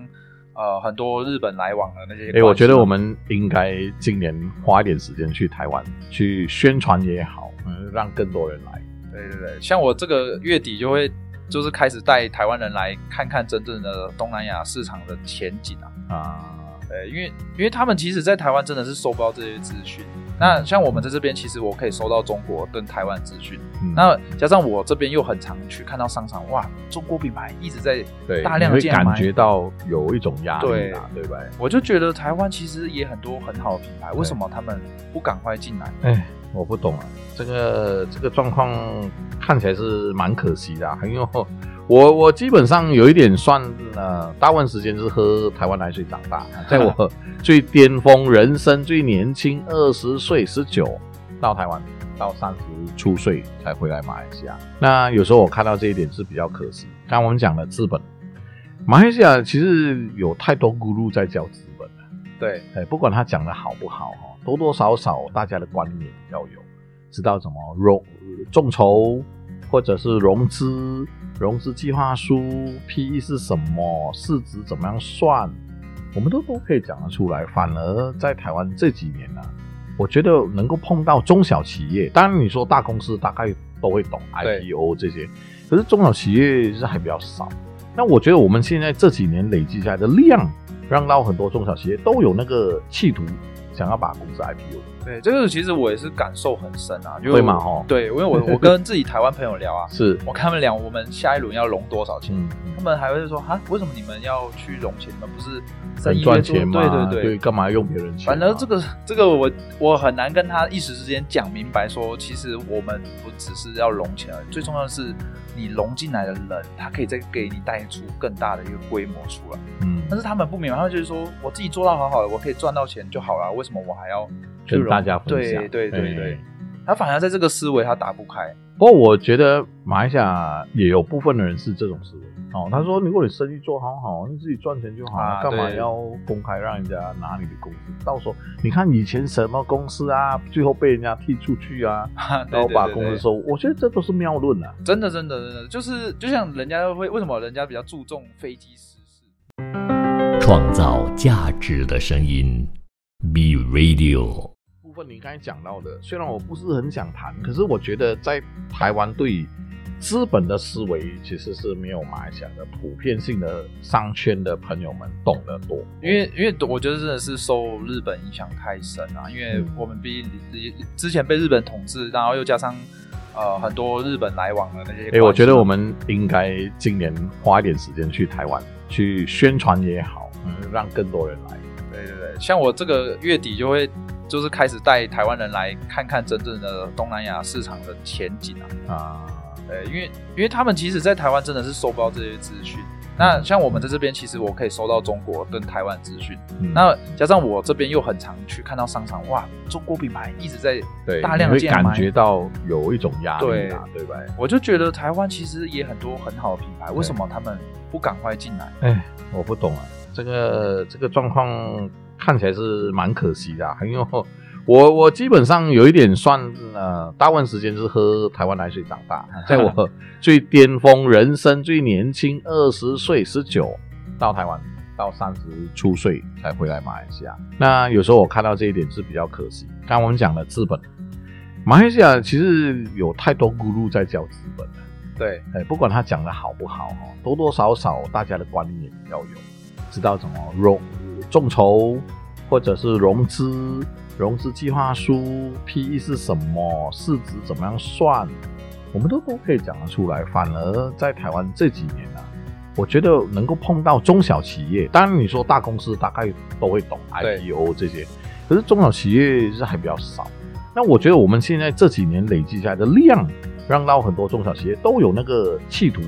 Speaker 3: 呃很多日本来往的那些，
Speaker 2: 哎，我觉得我们应该今年花一点时间去台湾去宣传也好，嗯，让更多人来。
Speaker 3: 对对对，像我这个月底就会就是开始带台湾人来看看真正的东南亚市场的前景啊。啊。对，因为因为他们其实，在台湾真的是收不到这些资讯。那像我们在这边，其实我可以收到中国跟台湾资讯。那加上我这边又很常去看到商场，哇，中国品牌一直在大量建
Speaker 2: 感觉到有一种压力，对对吧？
Speaker 3: 我就觉得台湾其实也很多很好的品牌，为什么他们不赶快进来？
Speaker 2: 哎，我不懂啊，这个这个状况看起来是蛮可惜的，因为我我基本上有一点算呃，大部分时间是喝台湾奶水长大，[laughs] 在我最巅峰人生最年轻二十岁十九到台湾，到三十出岁才回来马来西亚。那有时候我看到这一点是比较可惜。刚我们讲了资本，马来西亚其实有太多咕噜在教资本了。
Speaker 3: 对，
Speaker 2: 哎，不管他讲的好不好哈，多多少少大家的观念要有，知道怎么融众筹。或者是融资、融资计划书、PE 是什么，市值怎么样算，我们都都可以讲得出来。反而在台湾这几年呢，我觉得能够碰到中小企业，当然你说大公司大概都会懂 IPO 这些，可是中小企业是还比较少。那我觉得我们现在这几年累积下来的量，让到很多中小企业都有那个企图。想要把公司 IPO，
Speaker 3: 对这个其实我也是感受很深啊，
Speaker 2: 因为嘛吼？
Speaker 3: 对，因为我我跟自己台湾朋友聊啊，[laughs]
Speaker 2: 是
Speaker 3: 我跟他们聊，我们下一轮要融多少钱？他们还会说啊，为什么你们要去融钱？你们不是
Speaker 2: 很赚钱吗？
Speaker 3: 对对
Speaker 2: 对，干嘛用别人钱？
Speaker 3: 反正这个这个我我很难跟他一时之间讲明白，说其实我们不只是要融钱而已，最重要的是。你融进来的人，他可以再给你带出更大的一个规模出来。嗯，但是他们不明白，他们就是说我自己做到好好的，我可以赚到钱就好了，为什么我还要
Speaker 2: 跟大家分享？
Speaker 3: 对对对对，他反而在这个思维他打不开。
Speaker 2: 不过我觉得马来西亚也有部分的人是这种思维。哦，他说：“如果你生意做好好，你自己赚钱就好了，干嘛要公开让人家拿你的工资？到时候你看以前什么公司啊，最后被人家踢出去啊，[laughs] 然后把工资收。我觉得这都是谬论啊！
Speaker 3: 真的，真的，真的，就是就像人家会为什么人家比较注重飞机失事？
Speaker 1: 创造价值的声音，B Radio
Speaker 2: 部分你刚才讲到的，虽然我不是很想谈，可是我觉得在台湾对。资本的思维其实是没有马来西亚的普遍性的商圈的朋友们懂得多，
Speaker 3: 因为因为我觉得真的是受日本影响太深啊，因为我们毕竟之前被日本统治，然后又加上呃很多日本来往的那些，
Speaker 2: 哎，我觉得我们应该今年花一点时间去台湾去宣传也好，嗯，让更多人来。
Speaker 3: 对对对，像我这个月底就会就是开始带台湾人来看看真正的东南亚市场的前景啊。啊。呃，因为因为他们其实，在台湾真的是收不到这些资讯。那像我们在这边，其实我可以收到中国跟台湾资讯。那加上我这边又很常去看到商场，哇，中国品牌一直在大量建，
Speaker 2: 感觉到有一种压力，对对吧？
Speaker 3: 我就觉得台湾其实也很多很好的品牌，为什么他们不赶快进来？
Speaker 2: 哎，我不懂啊，这个这个状况看起来是蛮可惜的，因为。我我基本上有一点算呃，大部分时间是喝台湾奶水长大，[laughs] 在我最巅峰人生最年轻二十岁十九到台湾，到三十出岁才回来马来西亚。那有时候我看到这一点是比较可惜。刚我们讲了资本，马来西亚其实有太多咕噜在教资本了。
Speaker 3: 对，
Speaker 2: 哎，不管他讲的好不好哈，多多少少大家的观念要有，知道怎么融众筹或者是融资。融资计划书、PE 是什么，市值怎么样算，我们都都可以讲得出来。反而在台湾这几年呢，我觉得能够碰到中小企业，当然你说大公司大概都会懂 IPO 这些，可是中小企业是还比较少。那我觉得我们现在这几年累积下来的量，让到很多中小企业都有那个企图，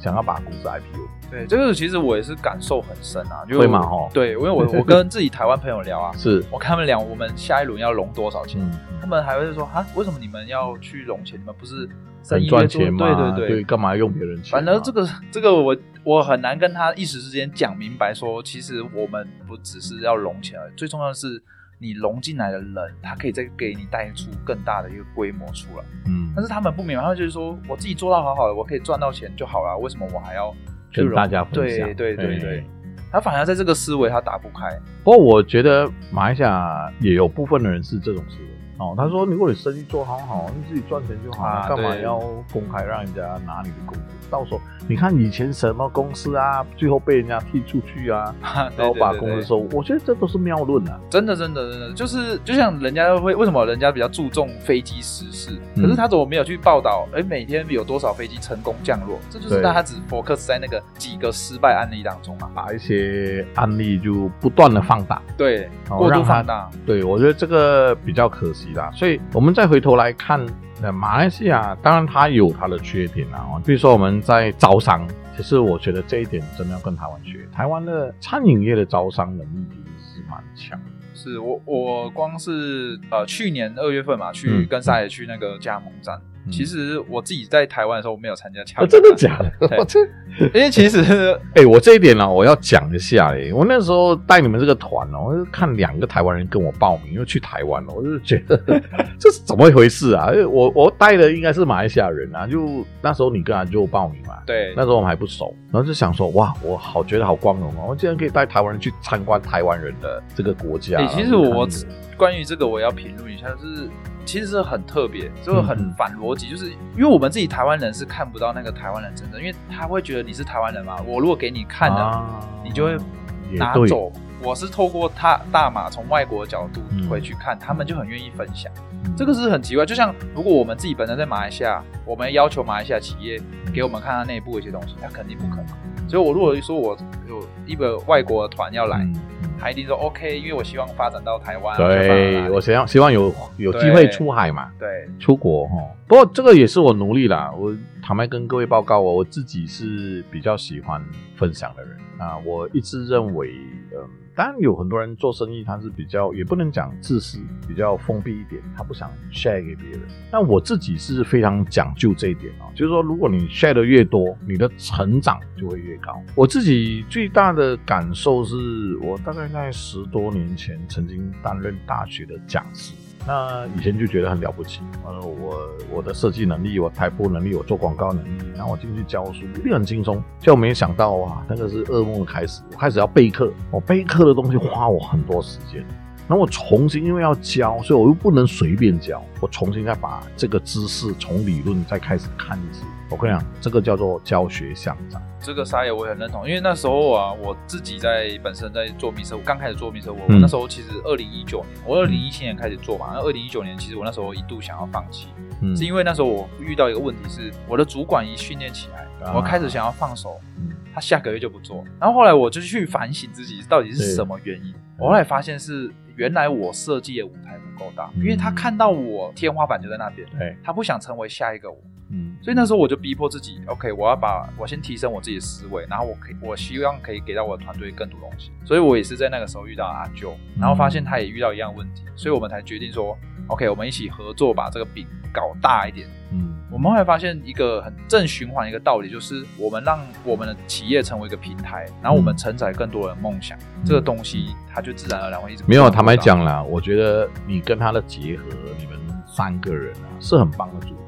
Speaker 2: 想要把公司 IPO。
Speaker 3: 对，这个其实我也是感受很深啊，
Speaker 2: 因为嘛哦？
Speaker 3: 对，因为我我跟自己台湾朋友聊啊，[laughs]
Speaker 2: 是
Speaker 3: 我跟他们聊，我们下一轮要融多少钱？他们还会说啊，为什么你们要去融钱？你们不是
Speaker 2: 很赚钱吗？
Speaker 3: 对对
Speaker 2: 对，干嘛用别人钱？
Speaker 3: 反正这个这个我我很难跟他一时之间讲明白，说其实我们不只是要融钱而已，最重要的是你融进来的人，他可以再给你带出更大的一个规模出来。嗯，但是他们不明白，他们就是说我自己做到好好的，我可以赚到钱就好了，为什么我还要？
Speaker 2: 跟大家分享，
Speaker 3: 对对对对，他反而在这个思维他打不开。
Speaker 2: 不过我觉得马来西亚也有部分的人是这种思维。哦，他说：“如果你生意做好好，你自己赚钱就好了，干嘛要公开让人家拿你的工资？到时候你看以前什么公司啊，最后被人家踢出去啊，[laughs] 然后把工资收。我觉得这都是谬论啊！
Speaker 3: 真的，真的，真的，就是就像人家会为什么人家比较注重飞机失事，可是他怎么没有去报道？哎，每天有多少飞机成功降落？这就是他只 focus 在那个几个失败案例当中嘛，
Speaker 2: 把一些案例就不断的放大，
Speaker 3: 对，过度放大。
Speaker 2: 对我觉得这个比较可惜。所以我们再回头来看，呃，马来西亚当然它有它的缺点啊，比如说我们在招商，其实我觉得这一点真的要跟台湾学。台湾的餐饮业的招商能力其实是蛮强的。
Speaker 3: 是我我光是呃去年二月份嘛，去
Speaker 2: 嗯
Speaker 3: 跟沙野去那个加盟站。
Speaker 2: 嗯
Speaker 3: 其实我自己在台湾的时候，我没有参加加
Speaker 2: 啊，真的假的？[laughs]
Speaker 3: 因为其实 [laughs]
Speaker 2: 哎、我这一点呢、我要讲一下哎、我那时候带你们这个团哦，我就看两个台湾人跟我报名，又去台湾了，我就觉得 [laughs] 这是怎么一回事啊？因为我我带的应该是马来西亚人啊，就那时候你跟他就报名嘛，
Speaker 3: 对
Speaker 2: 那时候我们还不熟，然后就想说哇，我好觉得好光荣哦，我竟然可以带台湾人去参观台湾人的这个国家。
Speaker 3: 哎、其实我关于这个我要评论一下，就是其实是很特别，这个很反逻辑，就是因为我们自己台湾人是看不到那个台湾人真正，因为他会觉得你是台湾人嘛，我如果给你看的，
Speaker 2: 啊
Speaker 3: 你就会拿走。我是透过他大马从外国角度
Speaker 2: 嗯
Speaker 3: 回去看，他们就很愿意分享。
Speaker 2: 嗯
Speaker 3: 这个是很奇怪，就像如果我们自己本身在马来西亚，我们要求马来西亚企业
Speaker 2: 嗯
Speaker 3: 给我们看他内部一些东西，他肯定不可能。所以我如果说我有一个外国的团要来，
Speaker 2: 嗯嗯
Speaker 3: 他一定说 OK，因为我希望发展到台湾。
Speaker 2: 对，我希望希望有有机会出海嘛。
Speaker 3: 对
Speaker 2: 出国哈。不过这个也是我努力啦。我坦白跟各位报告我，我自己是比较喜欢分享的人啊。我一直认为，嗯，当然有很多人做生意他是比较，也不能讲自私，比较封闭一点，他不想 share 给别人。但我自己是非常讲究这一点哦，就是说，如果你 share 的越多，你的成长就会越高。我自己最大的感受是我大概在十多年前曾经担任大学的讲师。那以前就觉得很了不起，呃，我我的设计能力，我台播能力，我做广告能力，然后我进去教书，一定很轻松。就没想到啊，那个是噩梦的开始。我开始要备课，我备课的东西花我很多时间，那我重新因为要教，所以我又不能随便教，我重新再把这个知识从理论再开始看一次。我跟你讲，这个叫做教学相长。
Speaker 3: 这个沙野我也很认同，因为那时候啊，我自己在本身在做密社，刚开始做密车，我、
Speaker 2: 嗯。
Speaker 3: 那时候其实二零一九年，我二零一七年开始做嘛，那二零一九年其实我那时候一度想要放弃，
Speaker 2: 嗯。
Speaker 3: 是因为那时候我遇到一个问题是，我的主管一训练起来，
Speaker 2: 啊。
Speaker 3: 我开始想要放手，
Speaker 2: 嗯。
Speaker 3: 他下个月就不做，然后后来我就去反省自己到底是什么原因，我后来发现是原来我设计的舞台不够大，
Speaker 2: 嗯。
Speaker 3: 因为他看到我天花板就在那边，
Speaker 2: 对，
Speaker 3: 他不想成为下一个我。
Speaker 2: 嗯，
Speaker 3: 所以那时候我就逼迫自己，OK，我要把我先提升我自己的思维，然后我可以，我希望可以给到我的团队更多东西。所以我也是在那个时候遇到阿舅，然后发现他也遇到一样问题，所以我们才决定说，OK，我们一起合作把这个饼搞大一点。
Speaker 2: 嗯
Speaker 3: 我们后来发现一个很正循环一个道理，就是我们让我们的企业成为一个平台，然后我们承载更多人的梦想，这个东西它就自然而然会一直
Speaker 2: 没有，坦白讲啦，我觉得你跟他的结合，你们三个人啊是很棒的组合，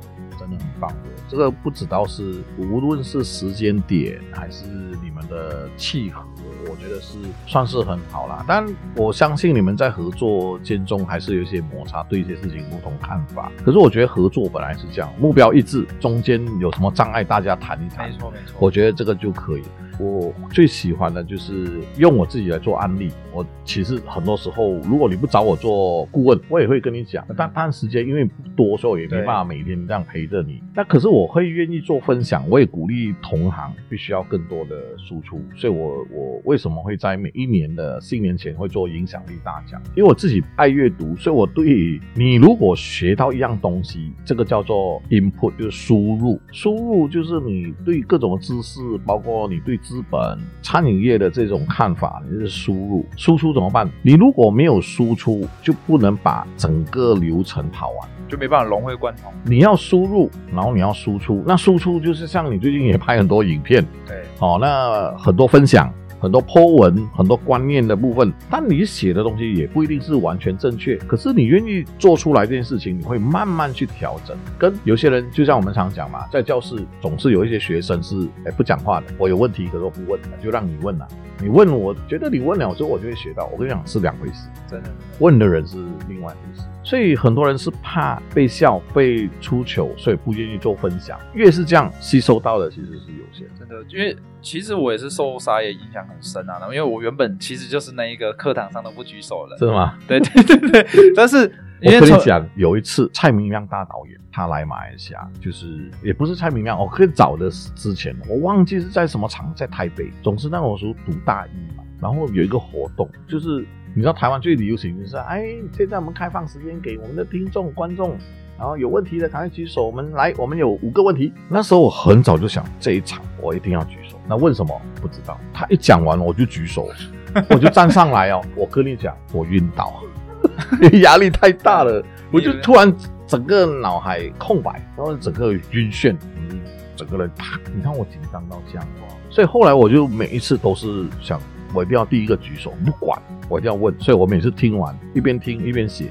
Speaker 2: 很棒的。这个不知道是无论是时间点还是你们的契合，我觉得是算是很好啦。但我相信你们在合作间中还是有一些摩擦，对一些事情不同看法。可是我觉得合作本来是这样，目标一致，中间有什么障碍大家谈一谈
Speaker 3: 没。错没错，
Speaker 2: 我觉得这个就可以。我最喜欢的就是用我自己来做案例。我其实很多时候，如果你不找我做顾问，我也会跟你讲。但但时间因为不多，所以我也没办法每天这样陪着你。那可是我会愿意做分享，我也鼓励同行必须要更多的输出。所以我我为什么会在每一年的新年前会做影响力大奖？因为我自己爱阅读，所以我对你如果学到一样东西，这个叫做 input，就是输入。输入就是你对各种知识，包括你对资本、餐饮业的这种看法，你是输入。输出怎么办？你如果没有输出，就不能把整个流程跑完。
Speaker 3: 就没办法融会贯通。
Speaker 2: 你要输入，然后你要输出。那输出就是像你最近也拍很多影片，
Speaker 3: 对，
Speaker 2: 哦，那很多分享，很多 po 文，很多观念的部分，但你写的东西也不一定是完全正确。可是你愿意做出来这件事情，你会慢慢去调整。跟有些人，就像我们常讲嘛，在教室总是有一些学生是哎不讲话的，我有问题，可是我不问，就让你问了、你问，我觉得你问了之后，我就会学到。我跟你讲是两回事，
Speaker 3: 真的。
Speaker 2: 问的人是另外一回事。所以很多人是怕被笑、被出糗，所以不愿意做分享。越是这样，吸收到的其实是有限。
Speaker 3: 真的，因为其实我也是受沙野影响很深啊。然后因为我原本其实就是那一个课堂上都不举手的人，
Speaker 2: 是吗？
Speaker 3: 对对对对。但是
Speaker 2: 我
Speaker 3: 因为从
Speaker 2: 跟你讲，有一次蔡明亮大导演他来马来西亚，就是也不是蔡明亮，我更早的之前，我忘记是在什么场，在台北。总之那种时候读大一嘛，然后有一个活动，就是你知道台湾最流行就是，哎，现在我们开放时间给我们的听众观众，然后有问题的赶快举手，我们来，我们有五个问题。那时候我很早就想，这一场我一定要举手。那问什么？不知道。他一讲完，我就举手，[laughs] 我就站上来哦。我跟你讲，我晕倒，[laughs] 压力太大了，我就突然整个脑海空白，然后整个晕眩，嗯，整个人啪，你看我紧张到这样，所以后来我就每一次都是想。我一定要第一个举手，不管我一定要问，所以我每次听完一边听一边写，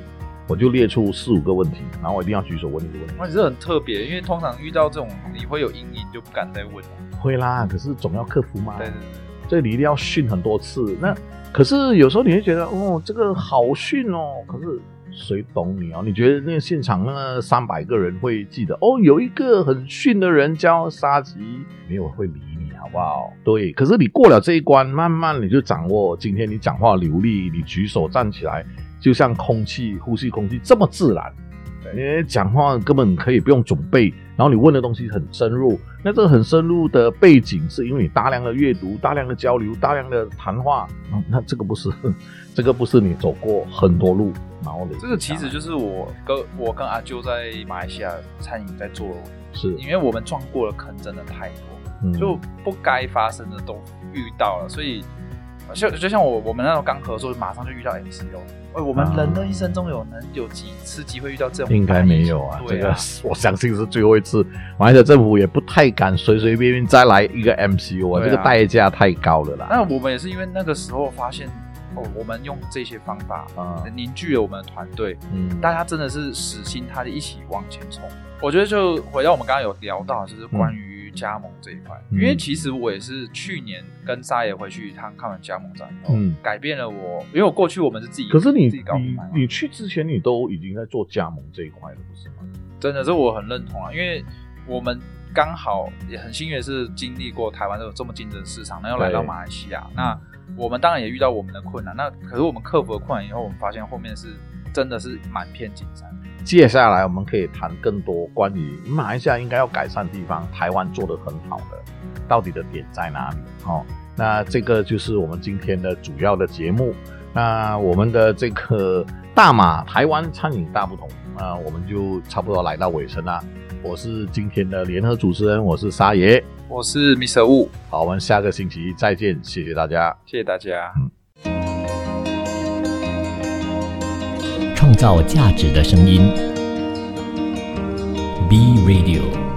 Speaker 2: 我就列出四五个问题，然后我一定要举手问一个问题。
Speaker 3: 那你是很特别，因为通常遇到这种你会有阴影，就不敢再问了。
Speaker 2: 会啦，可是总要克服嘛。
Speaker 3: 对对对，
Speaker 2: 所以你一定要训很多次。那可是有时候你会觉得，哦，这个好训哦，可是谁懂你哦？你觉得那个现场那三百个人会记得？哦，有一个很训的人叫沙棘，没有会理。好不好？对，可是你过了这一关，慢慢你就掌握。今天你讲话流利，你举手站起来，就像空气呼吸空气这么自然。你讲话根本可以不用准备，然后你问的东西很深入。那这个很深入的背景，是因为你大量的阅读、大量的交流、大量的谈话。那这个不是，这个不是你走过很多路，然后
Speaker 3: 这个其实就是我跟我跟阿啾在马来西亚餐饮在做，
Speaker 2: 是
Speaker 3: 因为我们撞过的坑真的太多。就不该发生的都遇到了，所以就就像我我们那时候刚合作，马上就遇到 MCO。哎，我们人的一生中有能有几次机会遇到这种？
Speaker 2: 应该没有啊，这个我相信是最后一次。马来西亚政府也不太敢随随便便再来一个 MCO 啊，这个代价太高了啦。
Speaker 3: 那我们也是因为那个时候发现，哦，我们用这些方法啊，凝聚了我们的团队，嗯，大家真的是死心塌地一起往前冲。我觉得就回到我们刚刚有聊到，就是关于。加盟这一块，因为其实我也是去年跟沙爷回去一趟看完加盟展，嗯，改变了我。因为我过去我们是自己，
Speaker 2: 可是你你你去之前你都已经在做加盟这一块了，不是吗？
Speaker 3: 真的，这我很认同啊，因为我们刚好也很幸运是经历过台湾这种这么竞争市场，然后来到马来西亚，那我们当然也遇到我们的困难，那可是我们克服了困难以后，我们发现后面是真的是满片金山。
Speaker 2: 接下来我们可以谈更多关于马来西亚应该要改善地方，台湾做的很好的，到底的点在哪里？哦，那这个就是我们今天的主要的节目。那我们的这个大马台湾餐饮大不同，那我们就差不多来到尾声啦。我是今天的联合主持人，我是沙爷，
Speaker 3: 我是 Mr. Wu。
Speaker 2: 好，我们下个星期再见，谢谢大家，
Speaker 3: 谢谢大家。
Speaker 1: 创造价值的声音，B Radio。